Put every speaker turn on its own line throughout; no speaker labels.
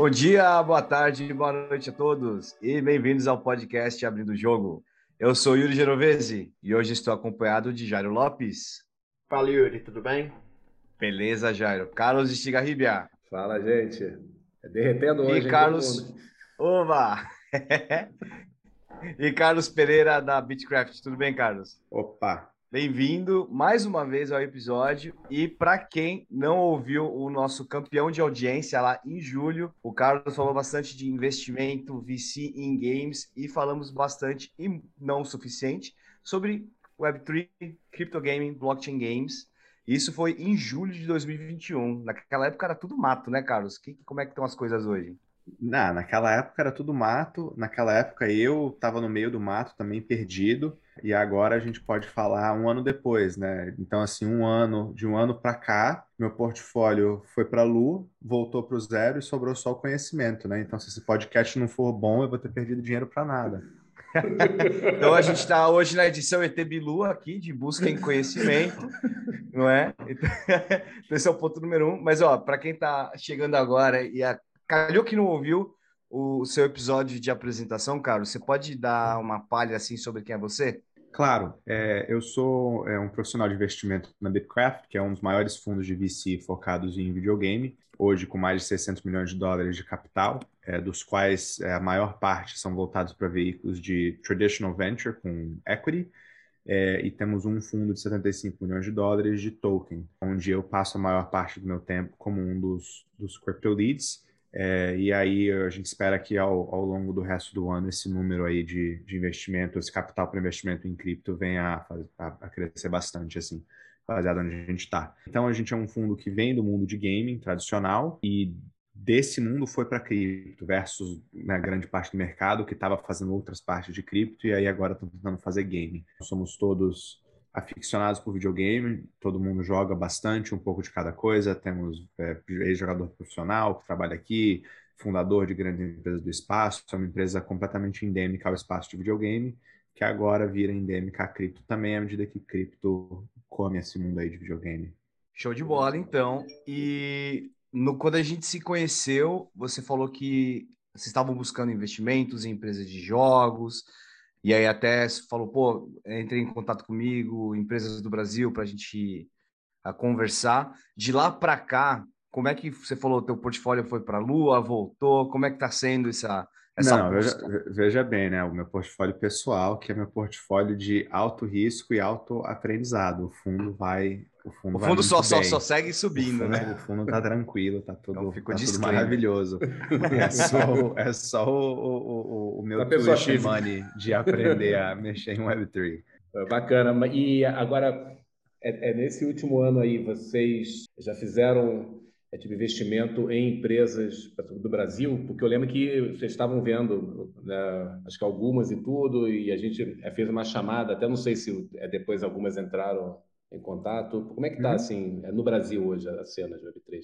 Bom dia, boa tarde, boa noite a todos e bem-vindos ao podcast Abrindo o Jogo. Eu sou Yuri Genovese e hoje estou acompanhado de Jairo Lopes.
Fala, Yuri, tudo bem?
Beleza, Jairo. Carlos Estigarribia.
Fala, gente. É derretendo hoje.
E Carlos. Oba! e Carlos Pereira da Bitcraft. Tudo bem, Carlos?
Opa!
Bem-vindo mais uma vez ao episódio. E para quem não ouviu o nosso campeão de audiência lá em julho, o Carlos falou bastante de investimento VC em games e falamos bastante, e não o suficiente, sobre Web3, Crypto Gaming, Blockchain Games. Isso foi em julho de 2021. Naquela época era tudo mato, né, Carlos? Que, como é que estão as coisas hoje?
Não, naquela época era tudo mato. Naquela época eu estava no meio do mato também perdido e agora a gente pode falar um ano depois, né? Então, assim, um ano, de um ano para cá, meu portfólio foi para a Lu, voltou para o zero e sobrou só o conhecimento, né? Então, se esse podcast não for bom, eu vou ter perdido dinheiro para nada.
então, a gente está hoje na edição ET Bilu aqui, de busca em conhecimento, não é? Então, esse é o ponto número um. Mas, ó, para quem está chegando agora e a... calhou que não ouviu, o seu episódio de apresentação, Carlos, você pode dar uma palha assim sobre quem é você?
Claro, é, eu sou é, um profissional de investimento na Bitcraft, que é um dos maiores fundos de VC focados em videogame, hoje com mais de 600 milhões de dólares de capital, é, dos quais é, a maior parte são voltados para veículos de traditional venture com equity, é, e temos um fundo de 75 milhões de dólares de token, onde eu passo a maior parte do meu tempo como um dos, dos crypto leads, é, e aí a gente espera que ao, ao longo do resto do ano esse número aí de, de investimento, esse capital para investimento em cripto venha a, a, crescer bastante, assim, baseado onde a gente está. Então a gente é um fundo que vem do mundo de gaming tradicional e desse mundo foi para cripto versus né, grande parte do mercado que estava fazendo outras partes de cripto e aí agora estão tentando fazer gaming. Somos todos aficionados por videogame, todo mundo joga bastante, um pouco de cada coisa. Temos é, ex-jogador profissional que trabalha aqui, fundador de grandes empresas do espaço, é uma empresa completamente endêmica ao espaço de videogame, que agora vira endêmica a cripto também, à medida que cripto come esse mundo aí de videogame.
Show de bola, então. E no, quando a gente se conheceu, você falou que vocês estavam buscando investimentos em empresas de jogos, e aí até falou, pô, entrei em contato comigo, empresas do Brasil, para a gente a conversar. De lá para cá, como é que você falou, teu portfólio foi para a Lua, voltou? Como é que está sendo essa, essa
Não, veja, veja, bem, né? O meu portfólio pessoal, que é meu portfólio de alto risco e alto aprendizado. O fundo vai
o fundo, o fundo só, só, só, segue subindo,
o
fundo, né?
O fundo tá tranquilo, tá tudo, então, tá tudo maravilhoso. É só, é só o, o, o meu tuition money de aprender a mexer em Web3.
Bacana. E agora, é, é, nesse último ano aí, vocês já fizeram é, tipo, investimento em empresas do Brasil? Porque eu lembro que vocês estavam vendo, né, acho que algumas e tudo, e a gente fez uma chamada, até não sei se é, depois algumas entraram em contato? Como é que está, uhum. assim, é, no Brasil hoje a cena de Web3?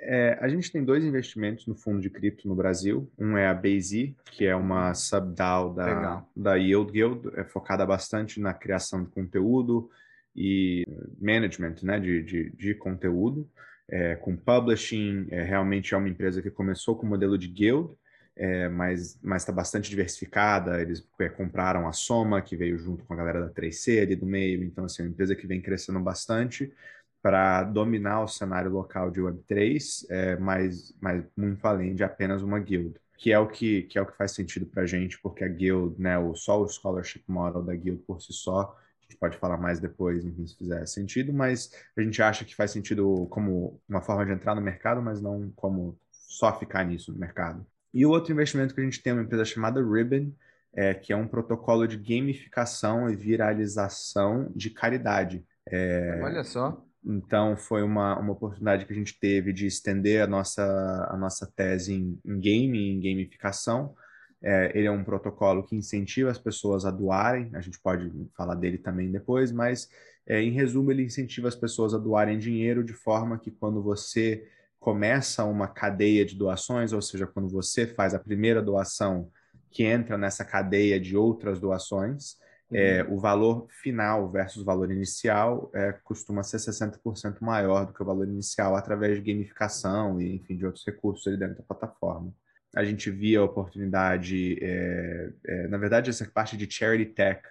É, a gente tem dois investimentos no fundo de cripto no Brasil. Um é a Base, que é uma subDAO da, da Yield Guild, é focada bastante na criação de conteúdo e management né, de, de, de conteúdo, é, com publishing. É, realmente é uma empresa que começou com o modelo de guild, é, mas está bastante diversificada. Eles é, compraram a Soma, que veio junto com a galera da 3C ali do meio. Então, assim, é uma empresa que vem crescendo bastante para dominar o cenário local de Web3, é, mas, mas muito além de apenas uma guild. Que é o que, que, é o que faz sentido para a gente, porque a guild, né, o, só o scholarship model da guild por si só, a gente pode falar mais depois, enfim, se fizer sentido, mas a gente acha que faz sentido como uma forma de entrar no mercado, mas não como só ficar nisso no mercado. E o outro investimento que a gente tem é uma empresa chamada Ribbon, é, que é um protocolo de gamificação e viralização de caridade. É,
Olha só.
Então, foi uma, uma oportunidade que a gente teve de estender a nossa, a nossa tese em, em game, em gamificação. É, ele é um protocolo que incentiva as pessoas a doarem, a gente pode falar dele também depois, mas, é, em resumo, ele incentiva as pessoas a doarem dinheiro de forma que quando você começa uma cadeia de doações, ou seja, quando você faz a primeira doação que entra nessa cadeia de outras doações, é, o valor final versus o valor inicial é, costuma ser 60% maior do que o valor inicial através de gamificação e, enfim, de outros recursos ali dentro da plataforma. A gente via a oportunidade, é, é, na verdade, essa parte de charity tech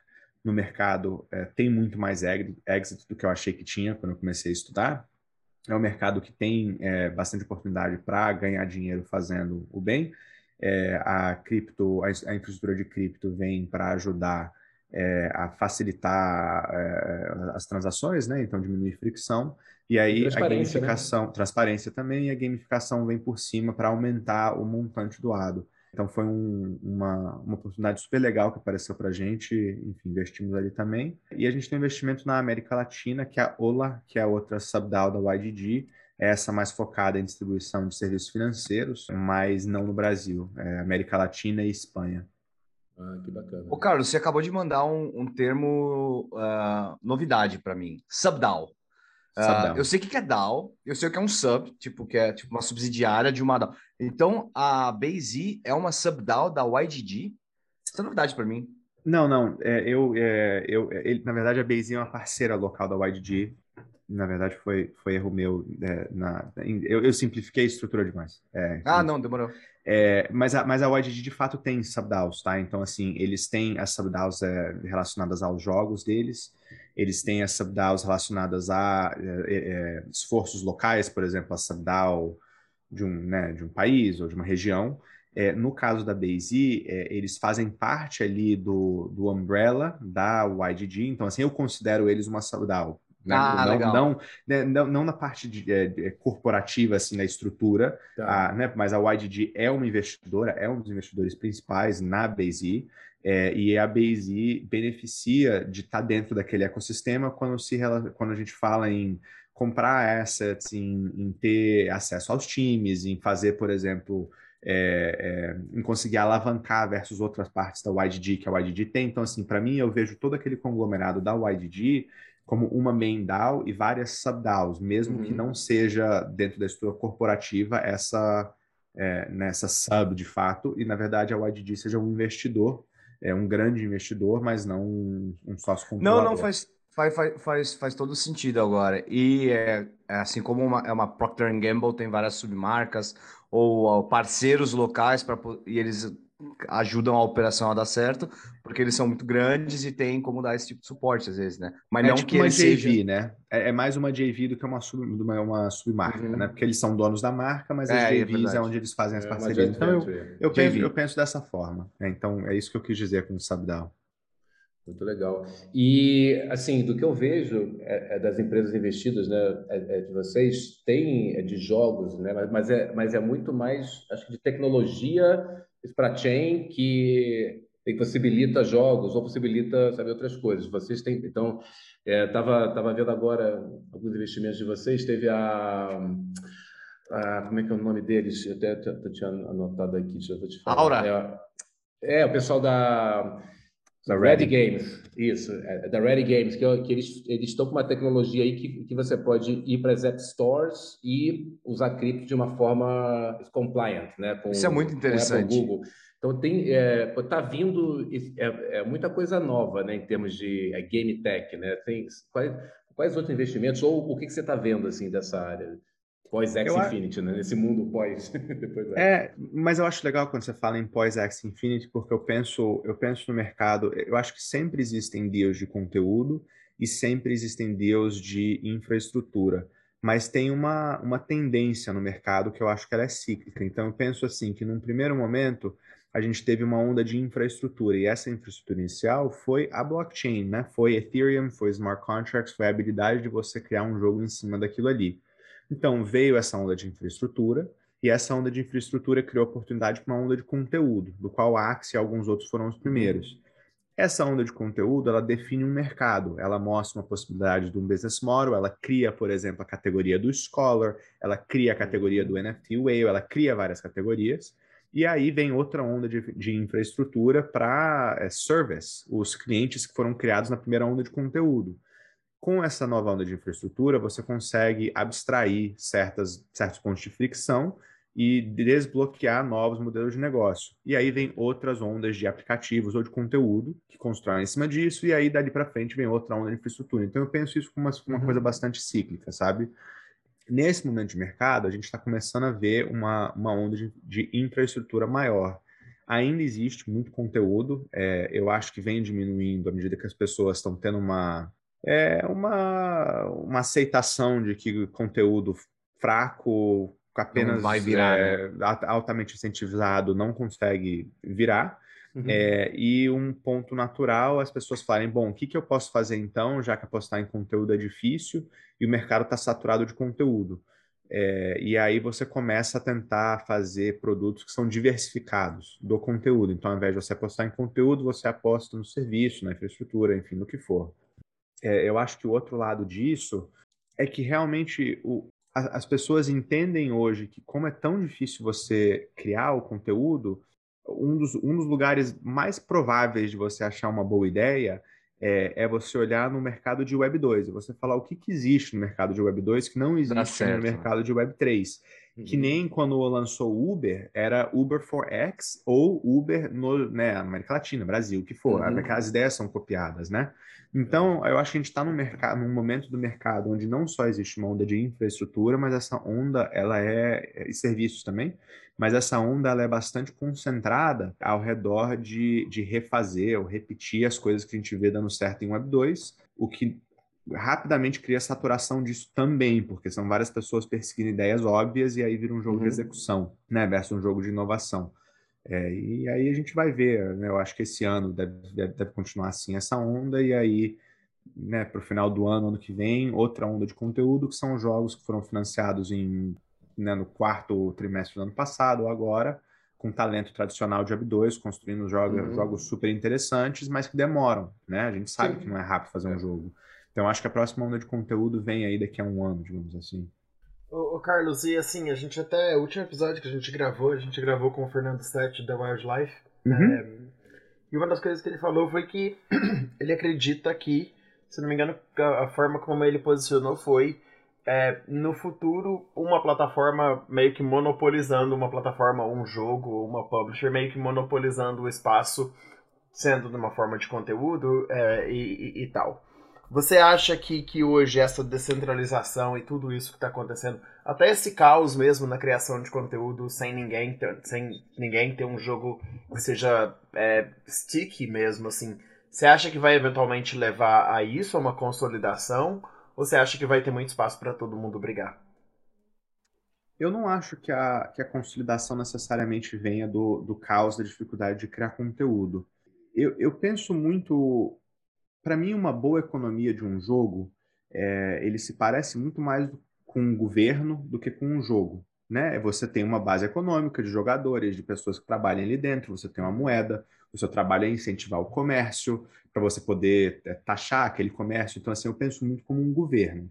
no mercado é, tem muito mais exit do que eu achei que tinha quando eu comecei a estudar. É um mercado que tem é, bastante oportunidade para ganhar dinheiro fazendo o bem. É, a cripto, a, a infraestrutura de cripto vem para ajudar é, a facilitar é, as transações, né? Então diminuir fricção. E aí a né? gamificação, né? transparência também, e a gamificação vem por cima para aumentar o montante doado. Então foi um, uma, uma oportunidade super legal que apareceu para a gente, enfim, investimos ali também. E a gente tem um investimento na América Latina, que é a OLA, que é a outra subDAO da YDG, essa mais focada em distribuição de serviços financeiros, mas não no Brasil, é América Latina e Espanha.
Ah, que bacana. Ô, Carlos, você acabou de mandar um, um termo uh, novidade para mim. Subdao. Uh, eu sei o que é DAO, eu sei o que é um sub, tipo, que é tipo uma subsidiária de uma DAO. Então, a Base é uma subDAO da YGG? Isso é novidade para mim.
Não, não. É, eu, é, eu, ele, na verdade, a Base é uma parceira local da YGG na verdade, foi, foi erro meu. É, na, eu, eu, simplifiquei a estrutura demais.
É, ah, não, demorou.
É, mas, a, mas a YGG de fato tem subDAOs, tá? Então, assim, eles têm as subDAOs é, relacionadas aos jogos deles, eles têm as subDAOs relacionadas a é, é, esforços locais, por exemplo, a subDAO de um, né, de um país ou de uma região. É, no caso da Base, é, eles fazem parte ali do, do umbrella da YGG, então assim, eu considero eles uma subDAO, né? Ah, não, legal. Não, né, não, não, na parte de, é, de, corporativa, assim, na estrutura, tá. a, né, mas a YDG é uma investidora, é um dos investidores principais na Base é, e a Base beneficia de estar tá dentro daquele ecossistema quando, se, quando a gente fala em comprar assets, em, em ter acesso aos times, em fazer, por exemplo, é, é, em conseguir alavancar versus outras partes da YDG que a YDG tem. Então, assim, para mim, eu vejo todo aquele conglomerado da YDG como uma main DAO e várias sub-DAOs, mesmo uhum. que não seja dentro da estrutura corporativa essa é, nessa sub de fato, e na verdade a YDG seja um investidor, é um grande investidor, mas não um, um sócio
controlador. Não, não faz, faz, faz, faz todo sentido agora. E é, é assim como uma, é uma Procter Gamble tem várias submarcas ou parceiros locais para e eles ajudam a operação a dar certo, porque eles são muito grandes e tem como dar esse tipo de suporte às vezes, né?
Mas é não tipo que uma JV, seja... né? É, é, mais uma JV do que uma, sub, uma, uma submarca, uhum. né? Porque eles são donos da marca, mas as é, JVs é, é, onde eles fazem as é parcerias. Então eu, eu, penso, eu penso dessa forma. Né? Então é isso que eu quis dizer com o Subdown.
Muito legal. E, assim, do que eu vejo é, é das empresas investidas, né, é, é de vocês, tem é de jogos, né, mas, é, mas é muito mais, acho que de tecnologia para chain que, possibilita jogos ou possibilita, sabe, outras coisas. Vocês têm, então, estava é, tava vendo agora alguns investimentos de vocês, teve a, a como é que é o nome deles? Eu até, até tinha anotado aqui, deixa eu te falar.
Aura.
É, é o pessoal da da Ready Games, isso, é, da Ready Games, que, que eles, eles estão com uma tecnologia aí que, que você pode ir para as App Stores e usar cripto de uma forma compliant, né?
Com, isso é muito interessante.
Com Google. Então tem, é, tá vindo é, é, muita coisa nova, né, em termos de é, game tech, né? Tem quais, quais outros investimentos ou o que, que você está vendo assim dessa área? Pós-X Infinity, né? Nesse mundo pós.
é, mas eu acho legal quando você fala em pós-X Infinity, porque eu penso, eu penso no mercado, eu acho que sempre existem deals de conteúdo e sempre existem deals de infraestrutura. Mas tem uma, uma tendência no mercado que eu acho que ela é cíclica. Então eu penso assim, que num primeiro momento a gente teve uma onda de infraestrutura, e essa infraestrutura inicial foi a blockchain, né? Foi Ethereum, foi smart contracts, foi a habilidade de você criar um jogo em cima daquilo ali. Então, veio essa onda de infraestrutura, e essa onda de infraestrutura criou oportunidade para uma onda de conteúdo, do qual a Axie e alguns outros foram os primeiros. Essa onda de conteúdo, ela define um mercado, ela mostra uma possibilidade de um business model, ela cria, por exemplo, a categoria do Scholar, ela cria a categoria do NFT Whale, ela cria várias categorias, e aí vem outra onda de, de infraestrutura para é, service, os clientes que foram criados na primeira onda de conteúdo com essa nova onda de infraestrutura, você consegue abstrair certas, certos pontos de fricção e desbloquear novos modelos de negócio. E aí vem outras ondas de aplicativos ou de conteúdo que constroem em cima disso, e aí dali para frente vem outra onda de infraestrutura. Então eu penso isso como uma, uma uhum. coisa bastante cíclica, sabe? Nesse momento de mercado, a gente está começando a ver uma, uma onda de, de infraestrutura maior. Ainda existe muito conteúdo, é, eu acho que vem diminuindo à medida que as pessoas estão tendo uma, é, uma, uma aceitação de que conteúdo fraco apenas vai virar, é, né? altamente incentivizado não consegue virar. Uhum. É, e um ponto natural, as pessoas falarem, bom, o que, que eu posso fazer então, já que apostar em conteúdo é difícil e o mercado está saturado de conteúdo. É, e aí você começa a tentar fazer produtos que são diversificados do conteúdo. Então, ao invés de você apostar em conteúdo, você aposta no serviço, na infraestrutura, enfim, no que for. É, eu acho que o outro lado disso é que realmente o, as pessoas entendem hoje que como é tão difícil você criar o conteúdo, um dos, um dos lugares mais prováveis de você achar uma boa ideia é, é você olhar no mercado de Web 2 e você falar o que, que existe no mercado de Web 2 que não existe no mercado de Web 3. Uhum. Que nem quando lançou o Uber, era Uber for X ou Uber no, né, América Latina, Brasil, o que for. Uhum. As ideias são copiadas, né? Então, eu acho que a gente está num, mercado, num momento do mercado onde não só existe uma onda de infraestrutura, mas essa onda, ela é, é, e serviços também, mas essa onda, ela é bastante concentrada ao redor de, de refazer ou repetir as coisas que a gente vê dando certo em Web 2, o que rapidamente cria saturação disso também, porque são várias pessoas perseguindo ideias óbvias e aí vira um jogo uhum. de execução, né, versus um jogo de inovação. É, e aí a gente vai ver, né? Eu acho que esse ano deve, deve, deve continuar assim essa onda, e aí, né, para o final do ano, ano que vem, outra onda de conteúdo, que são jogos que foram financiados em, né, no quarto trimestre do ano passado ou agora, com talento tradicional de Web 2, construindo jogos, uhum. jogos super interessantes, mas que demoram, né? A gente sabe Sim. que não é rápido fazer um é. jogo. Então acho que a próxima onda de conteúdo vem aí daqui a um ano, digamos assim.
Ô, ô, Carlos, e assim, a gente até. O último episódio que a gente gravou, a gente gravou com o Fernando Sete da Wildlife. Uhum. É, e uma das coisas que ele falou foi que ele acredita que, se não me engano, a, a forma como ele posicionou foi é, no futuro uma plataforma meio que monopolizando uma plataforma, um jogo, uma publisher, meio que monopolizando o espaço, sendo de uma forma de conteúdo é, e, e, e tal. Você acha que, que hoje essa descentralização e tudo isso que está acontecendo, até esse caos mesmo na criação de conteúdo sem ninguém ter, sem ninguém ter um jogo que seja é, sticky mesmo, assim, você acha que vai eventualmente levar a isso, a uma consolidação? Ou você acha que vai ter muito espaço para todo mundo brigar?
Eu não acho que a, que a consolidação necessariamente venha do, do caos, da dificuldade de criar conteúdo. Eu, eu penso muito para mim, uma boa economia de um jogo, é, ele se parece muito mais com um governo do que com um jogo. Né? Você tem uma base econômica de jogadores, de pessoas que trabalham ali dentro, você tem uma moeda, o seu trabalho é incentivar o comércio, para você poder é, taxar aquele comércio. Então, assim, eu penso muito como um governo.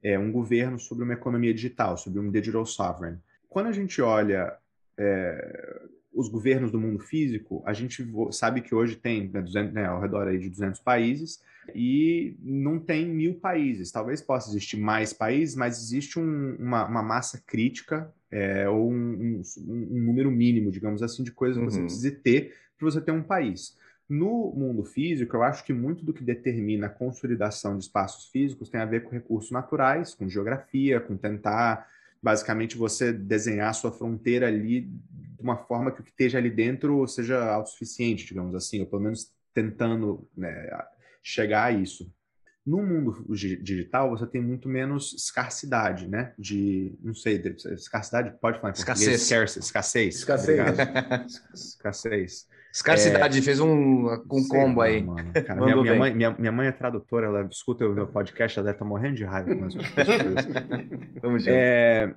É um governo sobre uma economia digital, sobre um digital sovereign. Quando a gente olha é, os governos do mundo físico, a gente sabe que hoje tem né, 200, né, ao redor aí de 200 países e não tem mil países. Talvez possa existir mais países, mas existe um, uma, uma, massa crítica é, ou um, um, um, número mínimo, digamos assim, de coisas que você uhum. precisa ter para você ter um país. No mundo físico, eu acho que muito do que determina a consolidação de espaços físicos tem a ver com recursos naturais, com geografia, com tentar basicamente você desenhar a sua fronteira ali de uma forma que o que esteja ali dentro seja autossuficiente, digamos assim, ou pelo menos tentando né, chegar a isso. No mundo digital, você tem muito menos escassidade, né? De, não sei, escassidade, pode falar em
escassez.
Escassez. Escassez. Escassez. escassez.
Escarcidade, é... fez um, um combo lá, aí.
Cara, minha, minha, mãe, minha, minha, mãe é tradutora, ela escuta o meu podcast, ela deve estar morrendo de raiva com as coisas. Vamos é,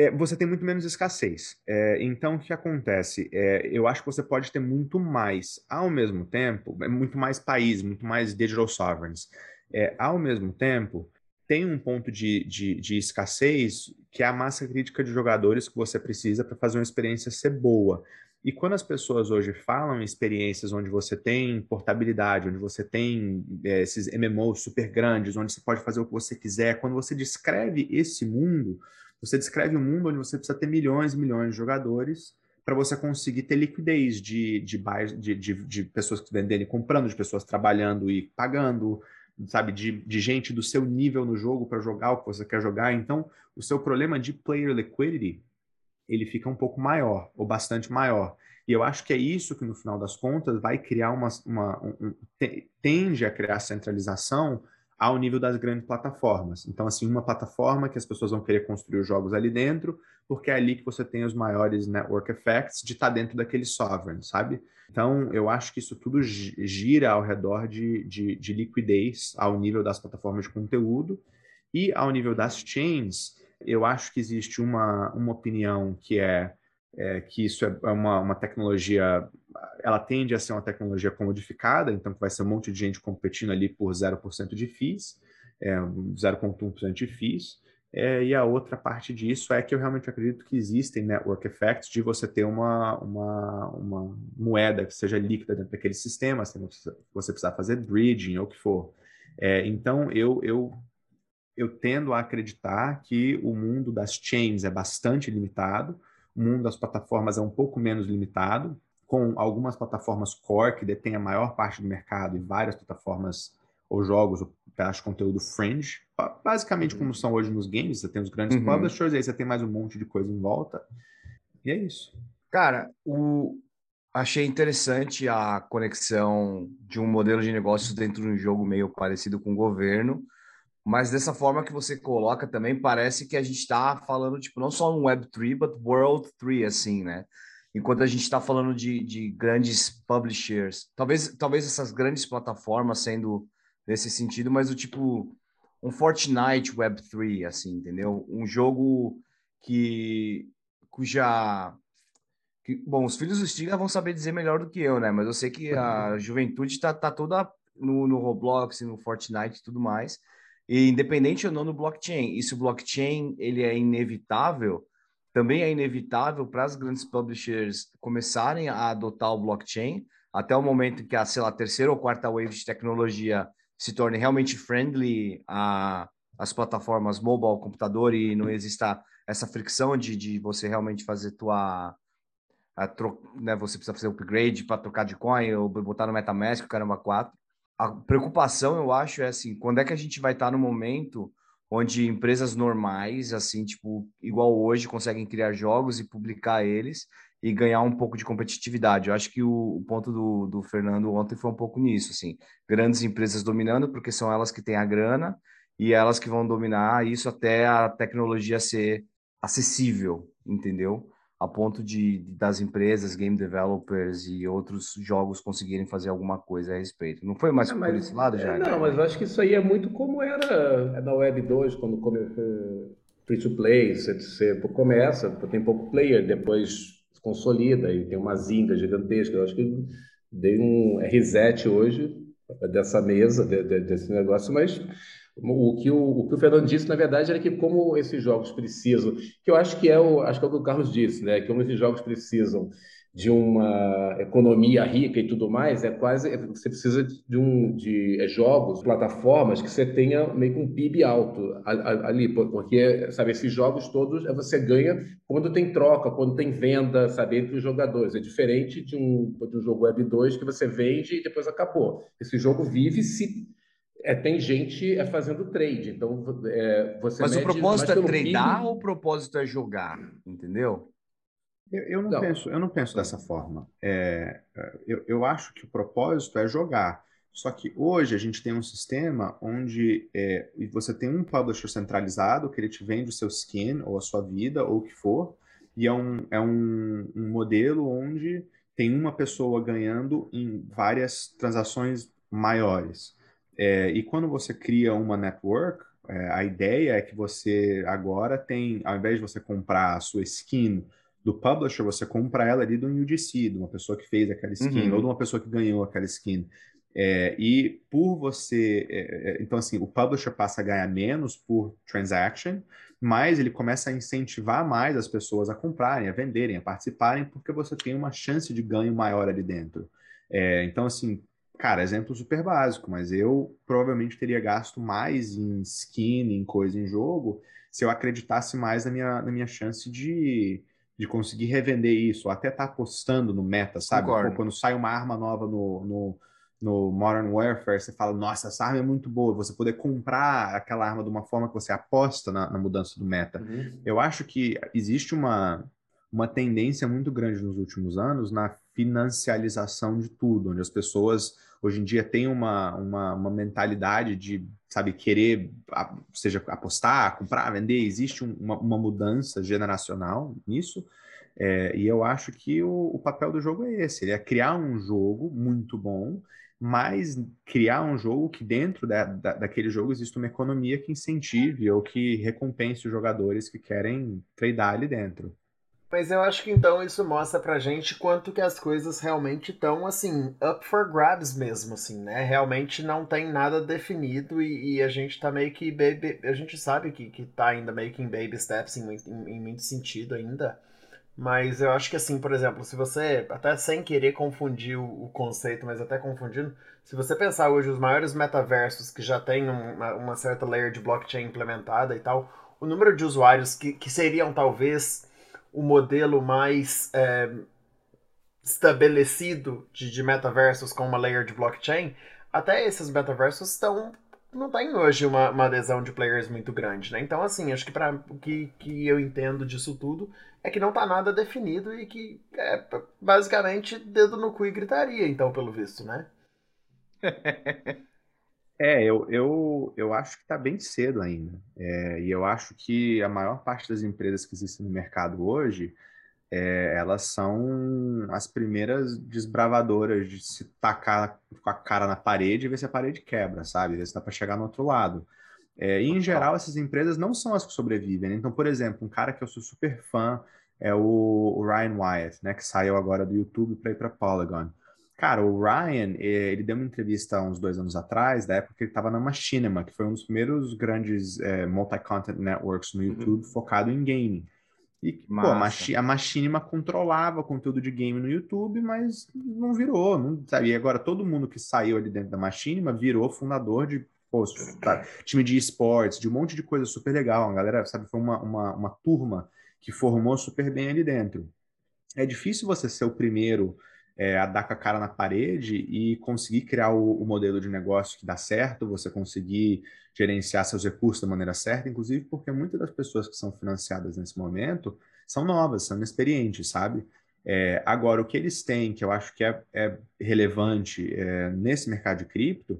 é, você tem muito menos escassez. É, então, o que acontece? É, eu acho que você pode ter muito mais, ao mesmo tempo, é, muito mais países, muito mais digital sovereigns. É, ao mesmo tempo, tem um ponto de, de, de, escassez que é a massa crítica de jogadores que você precisa para fazer uma experiência ser boa. E quando as pessoas hoje falam em experiências onde você tem portabilidade, onde você tem é, esses MMOs super grandes, onde você pode fazer o que você quiser, quando você descreve esse mundo, Você descreve um mundo onde você precisa ter milhões e milhões de jogadores para você conseguir ter liquidez de, de, de, de, de pessoas que venderem comprando, de pessoas trabalhando e pagando, sabe, de, de gente do seu nível no jogo para jogar o que você quer jogar. Então, o seu problema de player liquidity, ele fica um pouco maior, ou bastante maior. E eu acho que é isso que, no final das contas, vai criar uma. uma um, tende a criar centralização ao nível das grandes plataformas. Então, assim, uma plataforma que as pessoas vão querer construir os jogos ali dentro, porque é ali que você tem os maiores network effects de estar tá dentro daquele sovereign, sabe? Então, eu acho que isso tudo gira ao redor de, de, de liquidez ao nível das plataformas de conteúdo e ao nível das chains. Eu acho que existe uma, uma opinião que é é, que isso é, é uma, uma tecnologia, ela tende a ser uma tecnologia comodificada, então vai ser um monte de gente competindo ali por 0% de FIIs, é, 0,1% de FIIs, é, e a outra parte disso é que eu realmente acredito que existem network effects de você ter uma, uma, uma moeda que seja líquida dentro daquele sistema, se você precisar fazer bridging ou o que for. É, então, eu, eu, eu tendo a acreditar que o mundo das chains é bastante limitado, o mundo das plataformas é um pouco menos limitado, com algumas plataformas core que detêm a maior parte do mercado e várias plataformas ou jogos ou pedaços de conteúdo fringe, basicamente como são hoje nos games, você tem os grandes uhum. publishers, aí você tem mais um monte de coisa em volta. E é isso.
Cara, o... achei interessante a conexão de um modelo de negócios dentro de um jogo meio parecido com o governo, mas dessa forma que você coloca também, parece que a gente está falando, tipo, não só um Web3, but World 3, assim, né? Enquanto a gente está falando de, de grandes publishers, talvez, talvez essas grandes plataformas sendo nesse sentido, mas o tipo, um Fortnite Web3, assim, entendeu? Um jogo que, cuja... Que, bom, os filhos do Stiga vão saber dizer melhor do que eu, né? Mas eu sei que a juventude está tá toda no, no Roblox, no Fortnite e tudo mais. E independente ou não do blockchain, e se o blockchain ele é inevitável, também é inevitável para as grandes publishers começarem a adotar o blockchain até o momento que a, sei lá, terceira ou quarta wave de tecnologia se torne realmente friendly as plataformas mobile, computador e não exista essa fricção de, de você realmente fazer tua a tro, né, você precisa fazer upgrade para trocar de coin ou botar no MetaMask, o caramba 4 a preocupação, eu acho, é assim, quando é que a gente vai estar no momento onde empresas normais, assim, tipo, igual hoje, conseguem criar jogos e publicar eles e ganhar um pouco de competitividade. Eu acho que o, o ponto do, do Fernando ontem foi um pouco nisso, assim, grandes empresas dominando, porque são elas que têm a grana e elas que vão dominar isso até a tecnologia ser acessível, entendeu? A ponto de, das empresas, game developers e outros jogos conseguirem fazer alguma coisa a respeito. Não foi mais é, mas, por esse lado já?
É, não, mas eu acho que isso aí é muito como era na Web 2, quando começou free to play, você, você começa, tem pouco player, depois consolida e tem uma zinga gigantesca. Eu acho que dei um reset hoje dessa mesa, de, de, desse negócio, mas o que o, o que o Fernando disse, na verdade, era que como esses jogos precisam, que eu acho que é o, acho que é o que o Carlos disse, né? Que como esses jogos precisam de uma economia rica e tudo mais, é quase você precisa de um de é, jogos, plataformas que você tenha meio que um PIB alto ali, porque sabe esses jogos todos é você ganha quando tem troca, quando tem venda, sabe entre os jogadores. É diferente de um, de um jogo Web 2 que você vende e depois acabou. Esse jogo vive se é, tem gente é, fazendo trade, então é, você
Mas o propósito é tradar PIB... ou o propósito é jogar, entendeu?
Eu, eu não, não, Penso, eu não penso dessa forma. É, eu, eu acho que o propósito é jogar. Só que hoje a gente tem um sistema onde é, você tem um publisher centralizado que ele te vende o seu skin ou a sua vida ou o que for, e é um, é um, um modelo onde tem uma pessoa ganhando em várias transações maiores. É, e quando você cria uma network, é, a ideia é que você agora tem, ao invés de você comprar a sua skin do publisher, você compra ela ali do UGC, de uma pessoa que fez aquela skin, uhum. ou de uma pessoa que ganhou aquela skin. É, e por você. É, é, então, assim, o publisher passa a ganhar menos por transaction, mas ele começa a incentivar mais as pessoas a comprarem, a venderem, a participarem, porque você tem uma chance de ganho maior ali dentro. É, então, assim, Cara, exemplo super básico, mas eu provavelmente teria gasto mais em skin, em coisa em jogo, se eu acreditasse mais na minha, na minha chance de, de conseguir revender isso, ou até estar tá apostando no meta, sabe? Pô, quando sai uma arma nova no, no, no, Modern Warfare, você fala, nossa, essa arma é muito boa, você poder comprar aquela arma de uma forma que você aposta na, na mudança do meta. Uhum. Eu acho que existe uma, uma tendência muito grande nos últimos anos na financialização de tudo, onde as pessoas hoje em dia têm uma, uma, uma mentalidade de, sabe, querer, seja apostar, comprar, vender, existe um, uma, uma mudança generacional nisso, é, e eu acho que o, o, papel do jogo é esse, ele é criar um jogo muito bom, mas criar um jogo que dentro da, da, daquele jogo existe uma economia que incentive ou que recompense os jogadores que querem tradar ali dentro.
Mas eu acho que então isso mostra pra gente quanto que as coisas realmente estão, assim, up for grabs mesmo, assim, né? Realmente não tem nada definido e, e, a gente tá meio que baby... A gente sabe que, que tá ainda meio que em baby steps em, em, em muito sentido ainda. Mas eu acho que assim, por exemplo, se você, até sem querer confundir o, o conceito, mas até confundindo, se você pensar hoje os maiores metaversos que já tem uma, uma certa layer de blockchain implementada e tal, o número de usuários que, que seriam talvez o modelo mais é, estabelecido de, de metaversos com uma layer de blockchain, até esses metaversos estão não tem hoje uma, uma adesão de players muito grande, né? Então, assim, acho que para o que, que eu entendo disso tudo é que não tá nada definido e que é basicamente dedo no cu e gritaria, então, pelo visto, né?
É, eu, eu, eu acho que está bem cedo ainda. É, e eu acho que a maior parte das empresas que existem no mercado hoje, é, elas são as primeiras desbravadoras de se tacar com a cara na parede e ver se a parede quebra, sabe? Ver se dá para chegar no outro lado. É, e, em geral, essas empresas não são as que sobrevivem. Né? Então, por exemplo, um cara que eu sou super fã é o, o Ryan Wyatt, né, que saiu agora do YouTube para ir para Polygon. Cara, o Ryan, eh, ele deu uma entrevista há uns dois anos atrás, da época que ele estava na Machinima, que foi um dos primeiros grandes é, multi-content networks no uhum. YouTube uhum. focado em gaming. E, pô, a Machinima controlava conteúdo de game no YouTube, mas não virou, não, sabe? E agora todo mundo que saiu ali dentro da Machinima virou fundador de pô, tá, time de esportes, de um monte de coisa super legal. A galera, sabe, foi uma, uma, uma turma que formou super bem ali dentro. É difícil você ser o primeiro é, a dar com a cara na parede e conseguir criar o, o, modelo de negócio que dá certo, você conseguir gerenciar seus recursos da maneira certa, inclusive porque muitas das pessoas que são financiadas nesse momento são novas, são inexperientes, sabe? É, agora, o que eles têm, que eu acho que é, é relevante é, nesse mercado de cripto,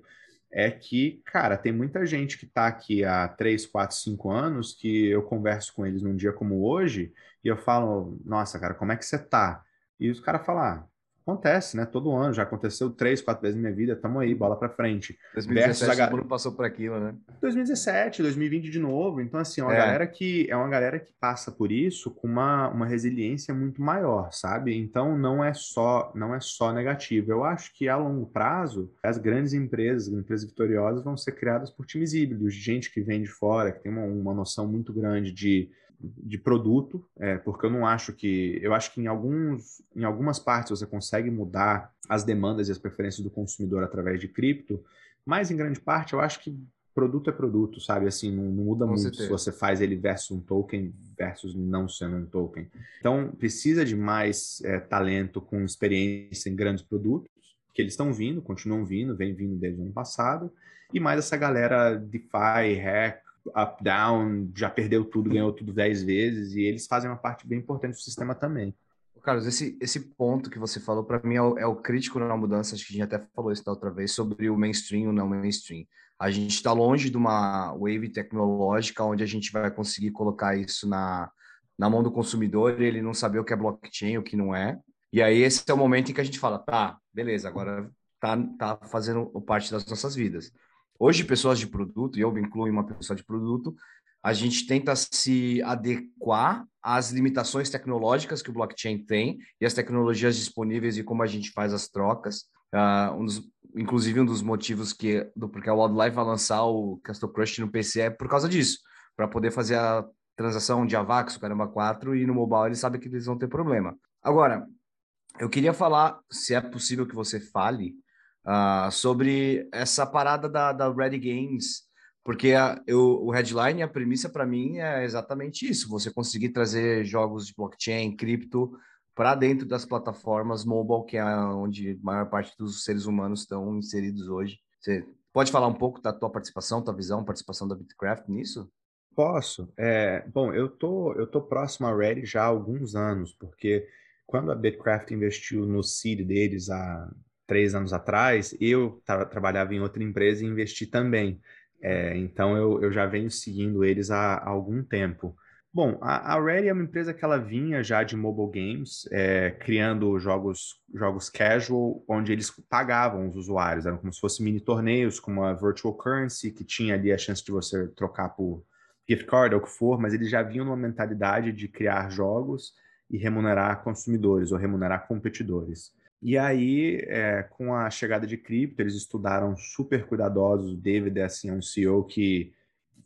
é que, cara, tem muita gente que está aqui há 3, 4, 5 anos que eu converso com eles num dia como hoje e eu falo, nossa, cara, como é que você tá? E os caras falam, ah, Acontece, né? Todo ano, já aconteceu três, quatro vezes na minha vida, tamo aí, bola pra frente.
2017 todo mundo passou por aquilo, né?
2017, 2020 de novo. Então, assim, é uma é. galera que é uma galera que passa por isso com uma, uma resiliência muito maior, sabe? Então não é só não é só negativo. Eu acho que a longo prazo, as grandes empresas, as empresas vitoriosas, vão ser criadas por times híbridos, de gente que vem de fora, que tem uma, uma noção muito grande de de produto, é, porque eu não acho que. Eu acho que em, alguns, em algumas partes você consegue mudar as demandas e as preferências do consumidor através de cripto, mas em grande parte eu acho que produto é produto, sabe? Assim, não, não muda Com muito certeza. se você faz ele versus um token versus não sendo um token. Então, precisa de mais é, talento com experiência em grandes produtos, que eles estão vindo, continuam vindo, vem vindo desde o ano passado, e mais essa galera DeFi, Hack, up, down, já perdeu tudo, ganhou tudo 10 vezes, e eles fazem uma parte bem importante do sistema também.
Carlos, esse, esse ponto que você falou, para mim, é o, é o, crítico na mudança, acho que a gente até falou isso da outra vez, sobre o mainstream ou não mainstream. A gente está longe de uma wave tecnológica onde a gente vai conseguir colocar isso na, na mão do consumidor e ele não saber o que é blockchain, o que não é. E aí esse é o momento em que a gente fala, tá, beleza, agora tá, tá fazendo parte das nossas vidas. Hoje, pessoas de produto, e eu me incluo em uma pessoa de produto, a gente tenta se adequar às limitações tecnológicas que o blockchain tem e as tecnologias disponíveis e como a gente faz as trocas. Uh, um dos, inclusive, um dos motivos que do porque a Wildlife vai lançar o Castle Crush no PC é por causa disso, para poder fazer a transação de AVAX, Caramba 4, e no mobile eles sabem que eles vão ter problema. Agora, eu queria falar, se é possível que você fale, uh, sobre essa parada da, da Ready Games Porque a, eu, o headline, a premissa para mim é exatamente isso: você conseguir trazer jogos de blockchain, cripto, para dentro das plataformas mobile, que é onde a maior parte dos seres humanos estão inseridos hoje. Você pode falar um pouco da tua participação, tua visão, participação da Bitcraft nisso?
Posso. É, bom, eu tô, eu tô próximo à Ready já há alguns anos, porque quando a Bitcraft investiu no seed deles há três anos atrás, eu tra trabalhava em outra empresa e investi também. É, então eu, eu já venho seguindo eles há, há algum tempo. Bom, a, a Ready é uma empresa que ela vinha já de mobile games, é, criando jogos, jogos casual, onde eles pagavam os usuários, eram como se fossem mini torneios, como a Virtual Currency, que tinha ali a chance de você trocar por gift card ou o que for, mas eles já vinham numa mentalidade de criar jogos e remunerar consumidores ou remunerar competidores. E aí, é, com a chegada de cripto, eles estudaram super cuidadosos. O David é assim, é um CEO que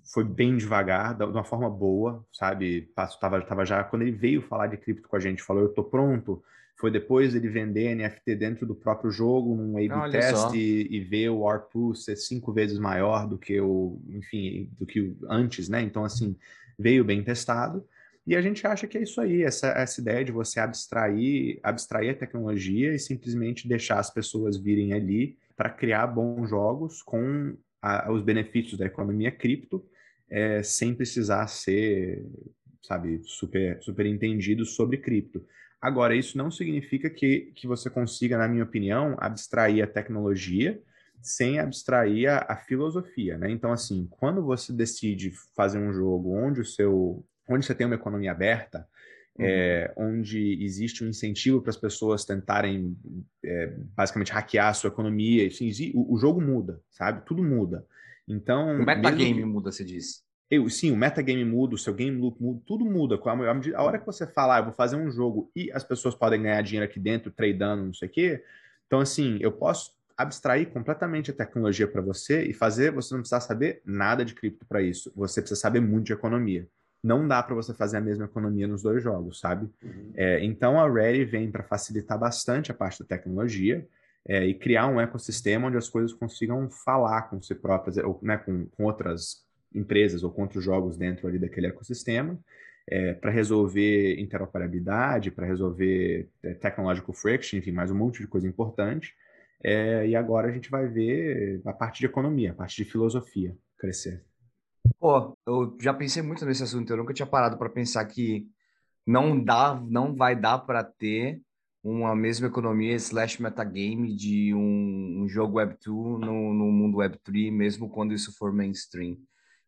foi bem devagar, de uma forma boa, sabe? Tava, tava já quando ele veio falar de cripto com a gente, falou eu tô pronto. Foi depois ele vender NFT dentro do próprio jogo, num A/B test e, e, ver o ARPU ser cinco vezes maior do que o, enfim, do que antes, né? Então assim veio bem testado. E a gente acha que é isso aí, essa, essa ideia de você abstrair, abstrair a tecnologia e simplesmente deixar as pessoas virem ali para criar bons jogos com a, os benefícios da economia cripto é, sem precisar ser, sabe, super, super entendido sobre cripto. Agora, isso não significa que, que você consiga, na minha opinião, abstrair a tecnologia sem abstrair a, a filosofia, né? Então, assim, quando você decide fazer um jogo onde o seu, onde você tem uma economia aberta, uhum. é, onde existe um incentivo para as pessoas tentarem é, basicamente hackear a sua economia, assim, o, o, jogo muda, sabe? Tudo muda. Então.
O metagame mesmo... muda, se diz.
Eu, sim, o metagame muda, o seu game loop muda, tudo muda. A, hora que você fala, ah, eu vou fazer um jogo e as pessoas podem ganhar dinheiro aqui dentro, tradando, não sei o quê. Então, assim, eu posso abstrair completamente a tecnologia para você e fazer, você não precisa saber nada de cripto para isso. Você precisa saber muito de economia. Não dá para você fazer a mesma economia nos dois jogos, sabe? Uhum. É, então a Ready vem para facilitar bastante a parte da tecnologia é, e criar um ecossistema onde as coisas consigam falar com si próprias, ou né, com, com outras empresas ou com outros jogos dentro ali daquele ecossistema, é, para resolver interoperabilidade, para resolver é, technological friction, enfim, mais um monte de coisa importante. É, e agora a gente vai ver a parte de economia, a parte de filosofia crescer.
Pô, eu já pensei muito nesse assunto, eu nunca tinha parado para pensar que não dá, não vai dar para ter uma mesma economia slash metagame de um, um jogo Web2 no, no mundo Web3, mesmo quando isso for mainstream.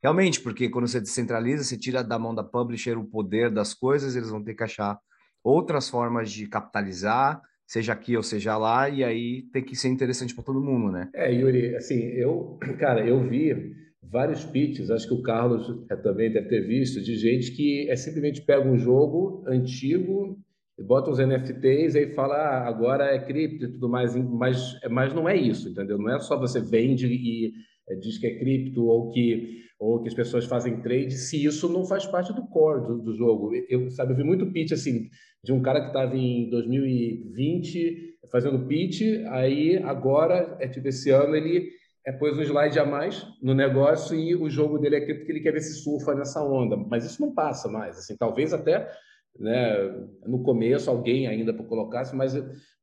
Realmente, porque quando você descentraliza, você tira da mão da publisher o poder das coisas, eles vão ter que achar outras formas de capitalizar, seja aqui ou seja lá, e aí tem que ser interessante para todo mundo, né?
É, Yuri, assim, eu, cara, eu vi vários pitches, acho que o Carlos também deve ter visto, de gente que é simplesmente pega um jogo antigo bota os NFTs e fala ah, agora é cripto e tudo mais, mas, mas não é isso, entendeu? Não é só você vende e é, diz que é cripto ou que ou que as pessoas fazem trade, se isso não faz parte do core do, do jogo. Eu, sabe, eu vi muito pitch assim de um cara que estava em 2020 fazendo pitch, aí agora, é tipo esse ano ele é, pôs um slide a mais no negócio e o jogo dele é cripto que ele quer ver se surfa nessa onda, mas isso não passa mais, assim, talvez até né? No começo, alguém ainda colocasse, mas,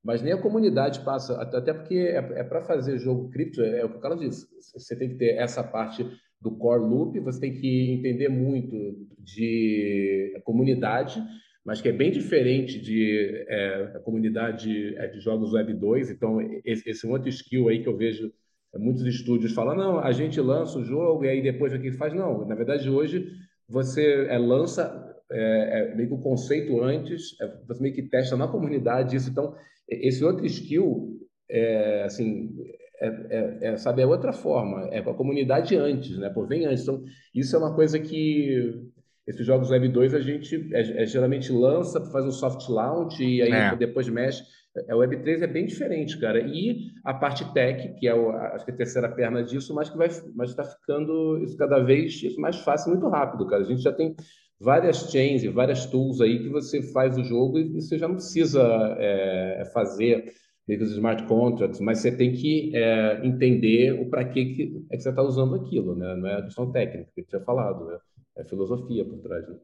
mas nem a comunidade passa, até porque é, é para fazer jogo cripto, é, é, o que o Carlos disse, você tem que ter essa parte do core loop, você tem que entender muito de comunidade, mas que é bem diferente de é, a comunidade é, de jogos Web 2, então esse, esse outro skill aí que eu vejo muitos estúdios falam, não, a gente lança o jogo e aí depois o que faz, não, na verdade hoje você é, lança é, é meio que o conceito antes, é, você meio que testa na comunidade isso. Então, esse outro skill, é, assim, é, é, é, sabe, é outra forma, é com a comunidade antes, né? Por vem antes. Então, isso é uma coisa que esses jogos Web 2 a gente é, geralmente lança, faz um soft launch e aí depois mexe. A Web 3 é bem diferente, cara. E a parte tech, que é o, acho que a terceira perna disso, mas que vai mas está ficando isso cada vez mais fácil, muito rápido, cara. A gente já tem várias chains e várias tools aí que você faz o jogo e você já não precisa é, fazer os smart contracts, mas você tem que é, entender o para que, que é que você está usando aquilo, né? Não é a questão técnica que eu tinha falado, né? É filosofia por trás. Né?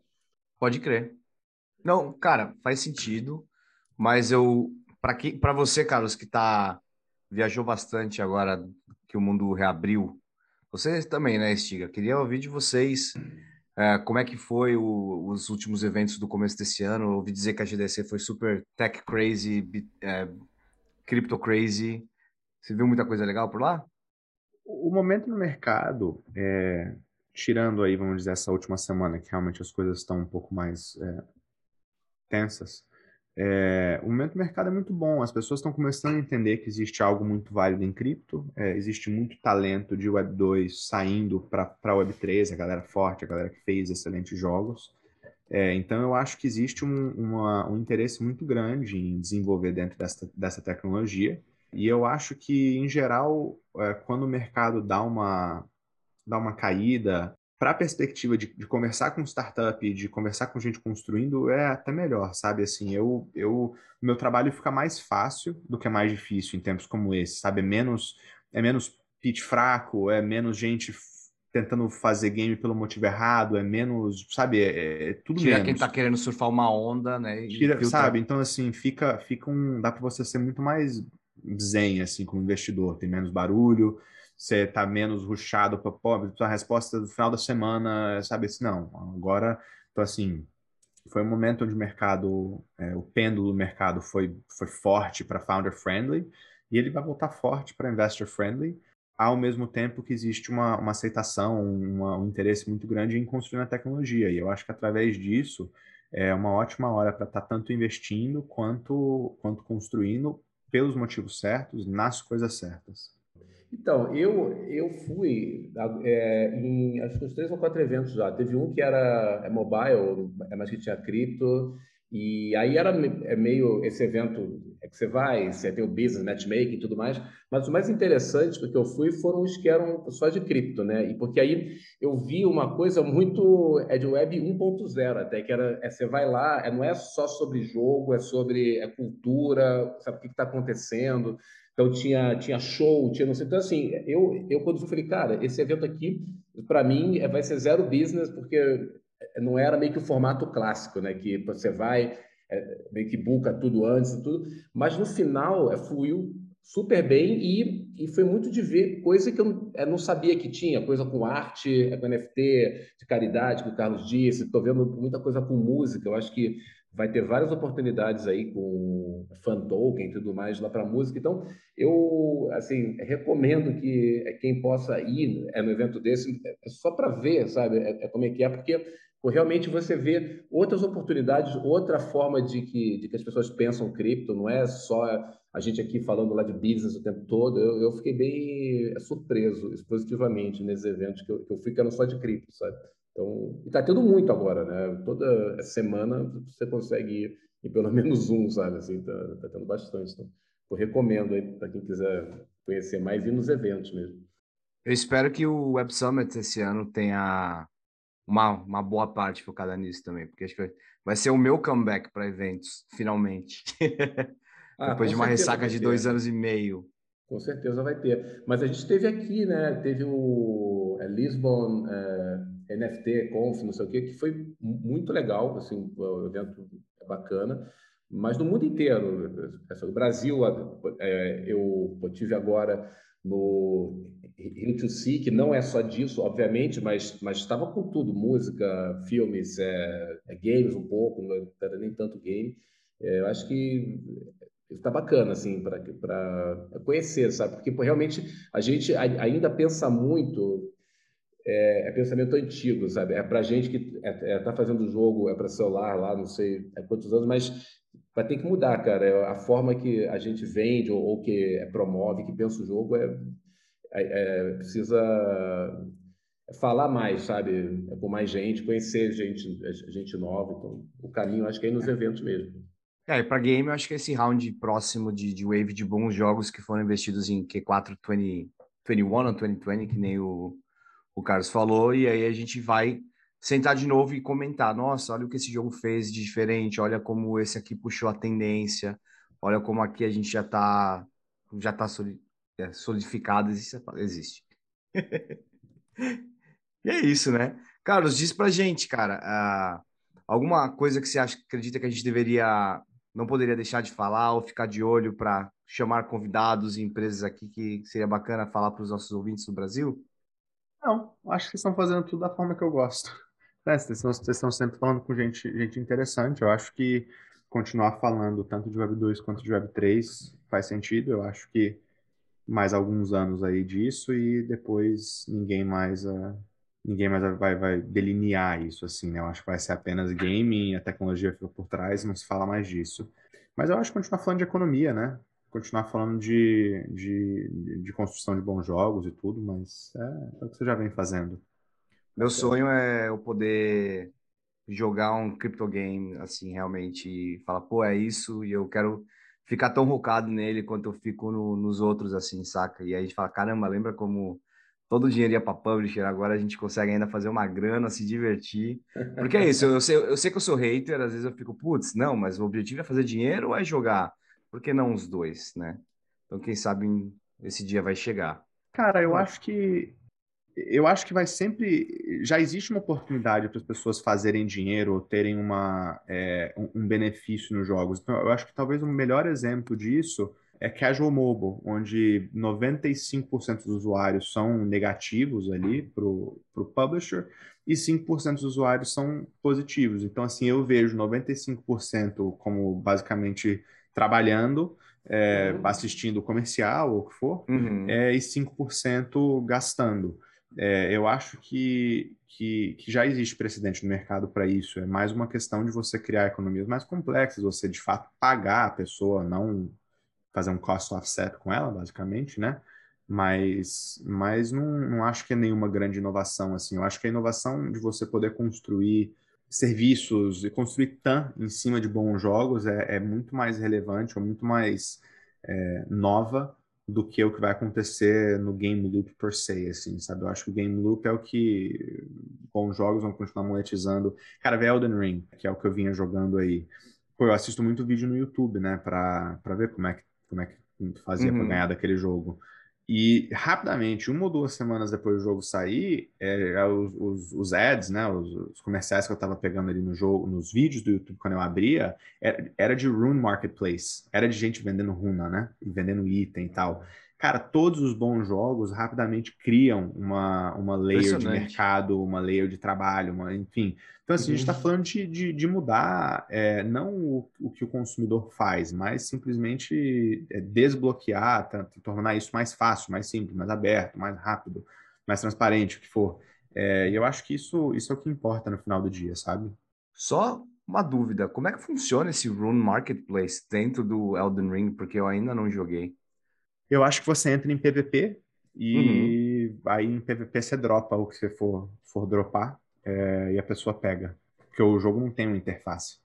Pode crer. Não, cara, faz sentido, mas eu para para você, Carlos, que tá viajou bastante agora que o mundo reabriu. Vocês também, né, Estiga? Queria ouvir de vocês é, como é que foi o, os últimos eventos do começo desse ano. Eu ouvi dizer que a GDC foi super tech crazy, é, crypto crazy. Você viu muita coisa legal por lá?
O momento no mercado, é, tirando aí, vamos dizer, essa última semana, que realmente as coisas estão um pouco mais é, tensas, é, o momento do mercado é muito bom. As pessoas estão começando a entender que existe algo muito válido em cripto, é, existe muito talento de Web 2 saindo para Web 3, a galera forte, a galera que fez excelentes jogos. É, então, eu acho que existe um, uma, um interesse muito grande em desenvolver dentro dessa, dessa tecnologia. E eu acho que, em geral, é, quando o mercado dá uma, dá uma caída, para a perspectiva de, de, conversar com startup, de conversar com gente construindo, é até melhor, sabe? Assim, eu, eu, meu trabalho fica mais fácil do que é mais difícil em tempos como esse, sabe? É menos, é menos pitch fraco, é menos gente tentando fazer game pelo motivo errado, é menos, sabe, é, é tudo
Tira
menos.
quem tá querendo surfar uma onda, né?
Tira, sabe, então assim, fica, fica um, dá para você ser muito mais zen, assim, como investidor, tem menos barulho, você tá menos ruxado para pobre, a resposta do final da semana, sabe, assim, não, agora, então assim, foi um momento onde o mercado, é, o pêndulo do mercado foi, foi forte para founder friendly, e ele vai voltar forte para investor friendly, ao mesmo tempo que existe uma, uma aceitação, uma, um interesse muito grande em construir a tecnologia. E eu acho que através disso é uma ótima hora para estar tá tanto investindo quanto, quanto construindo pelos motivos certos, nas coisas certas.
Então, eu, eu fui é, em acho que uns três ou quatro eventos já. Teve um que era é mobile, é mais que tinha cripto, e aí era é meio esse evento é que você vai, você tem o business, matchmaking e tudo mais, mas o mais interessante que eu fui foram os que eram só de cripto, né? E porque aí eu vi uma coisa muito é de web 1.0 até, que era é, você vai lá, é, não é só sobre jogo, é sobre é cultura, sabe o que está acontecendo. Então tinha tinha show, tinha não sei, então assim, eu eu quando eu falei, cara, esse evento aqui para mim é, vai ser zero business porque não era meio que o formato clássico, né? Que você vai, é, meio que buca tudo antes e tudo, mas no final é, fluiu super bem e, e foi muito de ver coisa que eu, eu não sabia que tinha, coisa com arte, com NFT, de caridade, que o Carlos disse, estou vendo muita coisa com música, eu acho que vai ter várias oportunidades aí com fan token e tudo mais lá para música. Então, eu assim recomendo que quem possa ir é no evento desse é só para ver, sabe, é, é, como é que é, porque realmente você vê outras oportunidades, outra forma de que, de que as pessoas pensam cripto, não é só a gente aqui falando lá de business o tempo todo. Eu, eu fiquei bem surpreso positivamente nesses eventos que eu, que eu fui que eram só de cripto, sabe? Então, e tá tendo muito agora, né? Toda semana você consegue ir em pelo menos um, sabe? Assim, tá, tá tendo bastante. Então, eu recomendo aí para quem quiser conhecer mais ir nos eventos mesmo.
Eu espero que o Web Summit esse ano tenha uma, uma boa parte focada nisso também, porque acho que vai ser o meu comeback para eventos, finalmente. Ah, Depois de uma ressaca de dois anos e meio.
Com certeza vai ter. Mas a gente teve aqui, né? Teve o é, Lisbon é, NFT Conf, não sei o quê, que foi muito legal, assim, o evento é bacana. Mas no mundo inteiro, o Brasil, é, eu tive agora no Rio to See, que não é só disso, obviamente, mas, mas estava com tudo, música, filmes, é, é games um pouco, não era nem tanto game. É, eu acho que está bacana, assim, para conhecer, sabe? Porque realmente a gente ainda pensa muito, é, é pensamento antigo, sabe? É para gente que está é, é, tá fazendo o jogo, é para celular lá, não sei há quantos anos, mas vai ter que mudar, cara. É a forma que a gente vende ou, ou que promove, que pensa o jogo, é, é, é precisa falar mais, sabe? É com mais gente, conhecer gente, gente nova. Então, o caminho acho que é ir nos eventos mesmo.
É, para game, eu acho que esse round próximo de, de wave de bons jogos que foram investidos em Q4 2021 ou 2020, que nem o, o Carlos falou, e aí a gente vai sentar de novo e comentar: nossa, olha o que esse jogo fez de diferente, olha como esse aqui puxou a tendência, Olha como aqui a gente já está já tá é, solidificado, existe. existe. e é isso, né? Carlos, diz pra gente, cara, uh, alguma coisa que você acha, acredita que a gente deveria, não poderia deixar de falar ou ficar de olho para chamar convidados e empresas aqui que seria bacana falar para os nossos ouvintes do Brasil?
Não, acho que estão fazendo tudo da forma que eu gosto. É, vocês, estão, vocês estão sempre falando com gente, gente interessante. Eu acho que continuar falando tanto de Web 2 quanto de Web 3 faz sentido. Eu acho que mais alguns anos aí disso e depois ninguém mais uh, ninguém mais vai, vai delinear isso assim, né? Eu acho que vai ser apenas gaming, a tecnologia fica por trás, não se fala mais disso. Mas eu acho que continuar falando de economia, né? Continuar falando de, de, de construção de bons jogos e tudo, mas é, é o que você já vem fazendo.
Meu sonho é eu poder jogar um crypto game, assim, realmente, falar, pô, é isso, e eu quero ficar tão rocado nele quanto eu fico no, nos outros, assim, saca? E aí a gente fala, caramba, lembra como todo o dinheiro ia para publisher, agora a gente consegue ainda fazer uma grana, se divertir. Porque é isso, eu sei, eu sei que eu sou hater, às vezes eu fico, putz, não, mas o objetivo é fazer dinheiro ou é jogar? Por que não os dois, né? Então, quem sabe esse dia vai chegar.
Cara, eu acho que eu acho que vai sempre. Já existe uma oportunidade para as pessoas fazerem dinheiro ou terem uma, é, um, um benefício nos jogos. Então, eu acho que talvez o um melhor exemplo disso é Casual Mobile, onde 95% dos usuários são negativos ali para o publisher e 5% dos usuários são positivos. Então, assim, eu vejo 95% como basicamente trabalhando, é, uhum. assistindo comercial ou o que for, uhum. é, e 5% gastando. É, eu acho que, que, que, já existe precedente no mercado para isso. É mais uma questão de você criar economias mais complexas, você de fato pagar a pessoa, não fazer um cost offset com ela, basicamente, né? Mas, mas não, não acho que é nenhuma grande inovação, assim. Eu acho que a inovação de você poder construir serviços e construir TAM em cima de bons jogos é, é muito mais relevante ou muito mais é, nova do que o que vai acontecer no game loop per se, assim, sabe? Eu acho que o game loop é o que bons jogos vão continuar monetizando. Cara, vê Elden Ring, que é o que eu vinha jogando aí. Pô, eu assisto muito vídeo no YouTube, né, pra, pra ver como é que como é que fazia uhum. para ganhar daquele jogo. E rapidamente, uma ou duas semanas depois do jogo sair, é, é, os, os, os, ads, né, os, os, comerciais que eu estava pegando ali no jogo, nos vídeos do YouTube quando eu abria, era, era de Rune Marketplace, era de gente vendendo runa, né, e vendendo item e tal. Cara, todos os bons jogos rapidamente criam uma, uma layer de mercado, uma layer de trabalho, uma, enfim. Então, assim, uhum. a gente está uhum. falando de, de, de mudar é, não o, o, que o consumidor faz, mas simplesmente é, desbloquear, tornar isso mais fácil, mais simples, mais aberto, mais rápido, mais transparente, o que for. É, e eu acho que isso, isso é o que importa no final do dia, sabe?
Só uma dúvida, como é que funciona esse Rune Marketplace dentro do Elden Ring? Porque eu ainda não joguei.
Eu acho que você entra em PVP e uhum. aí em PVP você dropa o que você for, for dropar é, e a pessoa pega. Porque o jogo não tem uma interface.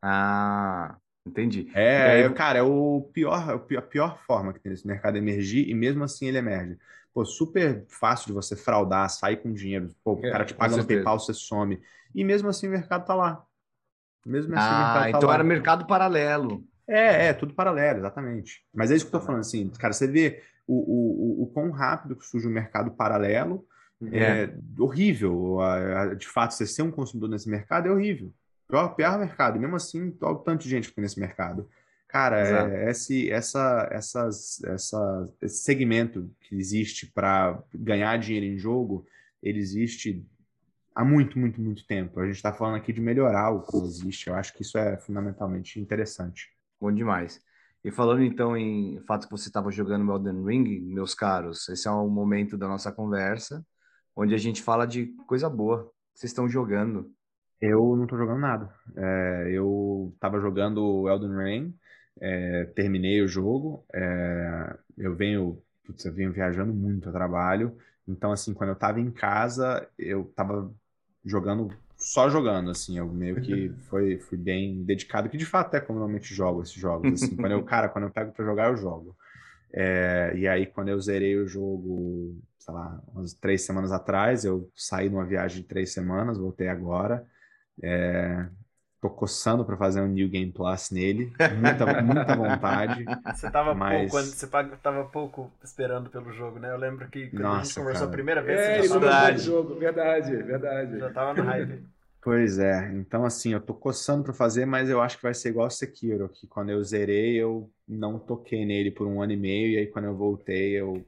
Ah, entendi.
É, aí... cara, é o pior, a pior forma que tem esse mercado emergir e mesmo assim ele emerge. Pô, super fácil de você fraudar, sair com dinheiro. Pô, o é, cara te paga no PayPal, você some. E mesmo assim o mercado tá lá.
Mesmo assim ah, o mercado tá então lá. era mercado paralelo.
É, é, tudo paralelo, exatamente. Mas é isso que eu tô falando, assim, cara, você vê o, o, o, o quão rápido que surge o mercado paralelo, é, é horrível. De fato, você ser um consumidor nesse mercado é horrível. Pior, pior mercado. Mesmo assim, olha o tanto de gente que tem nesse mercado. Cara, é, esse, essa, essas, essa, esse segmento que existe para ganhar dinheiro em jogo, ele existe há muito, muito, muito tempo. A gente está falando aqui de melhorar o que existe. Eu acho que isso é fundamentalmente interessante.
Bom demais. E falando então em fato que você estava jogando Elden Ring, meus caros, esse é o momento da nossa conversa, onde a gente fala de coisa boa que vocês estão jogando.
Eu não estou jogando nada. É, eu estava jogando Elden Ring, é, terminei o jogo, é, eu venho, putz, eu venho viajando muito a trabalho, então assim, quando eu estava em casa, eu estava jogando só jogando, assim, eu meio que foi, fui bem dedicado, que de fato é como eu normalmente jogo esses jogos, assim, quando eu, cara, quando eu pego para jogar, eu jogo. É, e aí, quando eu zerei o jogo, sei lá, umas três semanas atrás, eu saí numa viagem de três semanas, voltei agora, é, tô coçando para fazer um New Game Plus nele. Muita, muita vontade.
Você tava
mas...
pouco, você tava pouco esperando pelo jogo, né? Eu lembro que quando
Nossa,
a gente conversou
cara.
a primeira vez,
É,
você já tava,
o jogo, verdade, verdade.
já tava no hype.
Pois é, então assim, eu tô coçando para fazer, mas eu acho que vai ser igual Sekiro, que quando eu zerei, eu não toquei nele por um ano e meio, e aí quando eu voltei, eu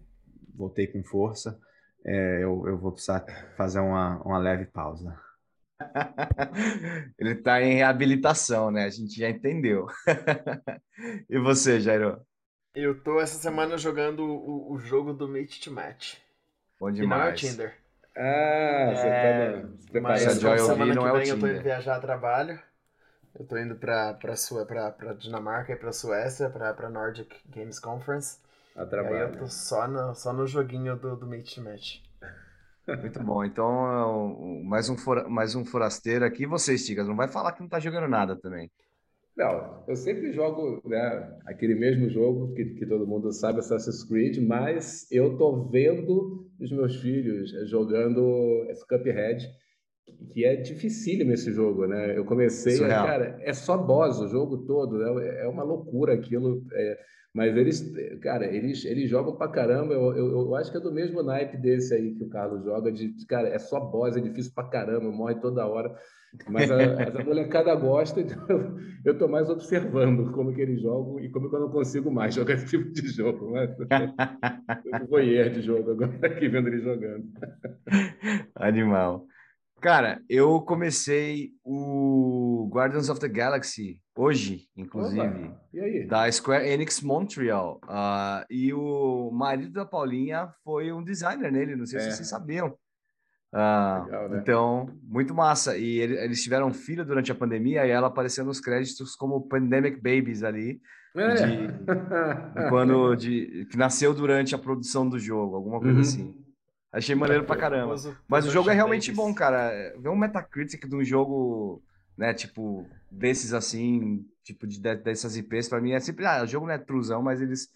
voltei com força. É, eu, eu vou precisar fazer uma, uma leve pausa.
Ele tá em reabilitação, né? A gente já entendeu. E você, Jairo?
Eu tô essa semana jogando o, o jogo do Mate to Match.
Bom
Que não é o
demais.
Tinder.
Ah, você
É,
tá
Mas
preparado.
Essa Joy eu vi,
semana
não
que
é o
vem eu tô indo viajar a trabalho. Eu tô indo pra, pra, Sua, pra, pra Dinamarca e pra Suécia, pra, pra Nordic Games Conference.
A
E aí eu
trabalho.
tô só no, só no joguinho do, do Mate to Match.
Muito bom. Então, é mais um, fora- mais um forasteiro aqui. E você, Stigas, não vai falar que não tá jogando nada também.
Não, eu sempre jogo, né, aquele mesmo jogo que, que todo mundo sabe, Assassin's Creed, mas eu tô vendo os meus filhos jogando esse Cuphead, que é dificílimo esse jogo, né? Eu comecei, cara, é só boss o jogo todo, né? É uma loucura aquilo, é, mas eles, cara, eles, eles jogam pra caramba. Eu, eu, eu acho que é do mesmo naipe desse aí que o Carlos joga, de, cara, é só boss, é difícil pra caramba, morre toda hora. Mas a, a molecada gosta, então eu- tô mais observando como que eles jogam e como que eu não consigo mais jogar esse tipo de jogo. Mas eu vou voyeur de jogo agora aqui vendo eles jogando.
Animal. Cara, eu comecei o Guardians of the Galaxy hoje, inclusive,
e
da Square Enix Montreal. Ah, e o marido da Paulinha foi um designer nele, não sei se
É.
vocês sabiam. Ah,
Legal, né?
Então, muito massa. E ele- eles tiveram um filho durante a pandemia e ela apareceu nos créditos como Pandemic Babies ali,
É.
quando de, que nasceu durante a produção do jogo, alguma coisa
Uhum.
assim. Achei maneiro pra caramba. Mas o jogo é realmente bom, cara. Ver um Metacritic de um jogo, né, tipo, desses assim, tipo, de, de- dessas IPs, pra mim é sempre, ah, o jogo não é truzão, mas eles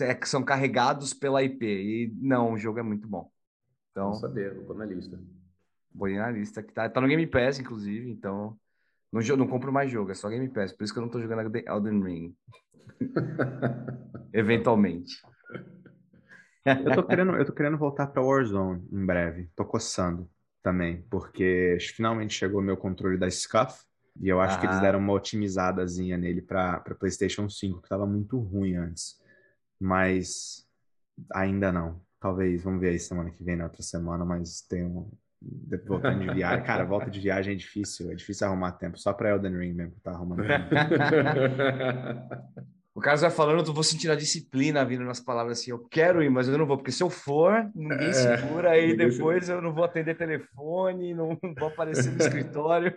é são carregados pela IP. E não, o jogo é muito bom. Então,
Vamos saber, vou pôr na lista.
boi na lista, que tá, tá no Game Pass, inclusive, então. Não, não compro mais jogo, é só Game Pass. Por isso que eu não tô jogando Elden- Elden Ring. Eventualmente.
Eu tô querendo, eu tô querendo voltar pra Warzone em breve. Tô coçando também, porque finalmente chegou meu controle da SCUF e eu acho que eles
Ah.
deram uma otimizadazinha nele pra para PlayStation 5, que tava muito ruim antes. Mas ainda não. Talvez, vamos ver aí semana que vem, na outra semana, mas tem um voltando de viagem. Cara, volta de viagem é difícil, é difícil arrumar tempo. Só pra Elden Ring mesmo que tá arrumando tempo.
O Carlos vai falando, eu vou sentindo a disciplina vindo nas palavras assim, eu quero ir, mas eu não vou, porque se eu for, ninguém
É,
segura, aí depois eu não vou atender telefone, não vou aparecer no escritório.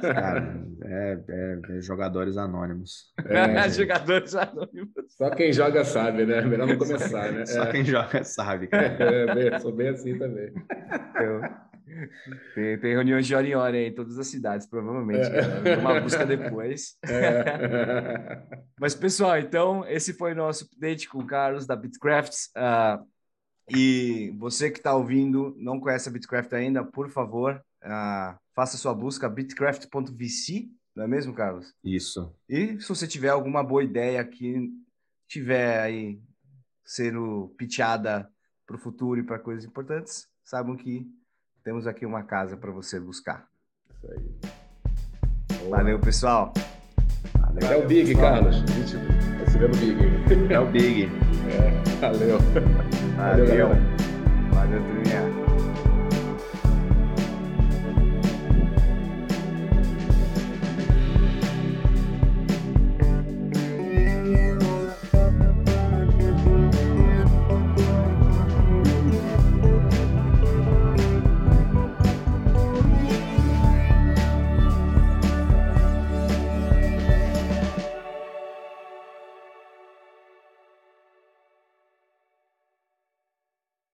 Cara, é, é- é jogadores anônimos.
É.
Jogadores anônimos.
Só quem joga sabe, né? Melhor não começar, né?
Só
É.
quem joga sabe, cara.
É, bem- sou bem assim também.
Então, tem, tem reuniões de hora em hora em todas as cidades, provavelmente.
É.
né? Uma busca depois.
É.
Mas, pessoal, então, esse foi o nosso update com o Carlos da Bitcrafts. Ah, e você que está ouvindo, não conhece a Bitcraft ainda, por favor, ah, faça sua busca bitcraft.vc, não é mesmo, Carlos?
Isso.
E se você tiver alguma boa ideia que tiver aí sendo pitchada para o futuro e para coisas importantes, saibam que temos aqui uma casa para você buscar.
Isso aí.
Valeu, pessoal!
É o Big, Carlos. Gente, Você vê no Big.
É o Big.
É, valeu.
Valeu! Valeu, turminha!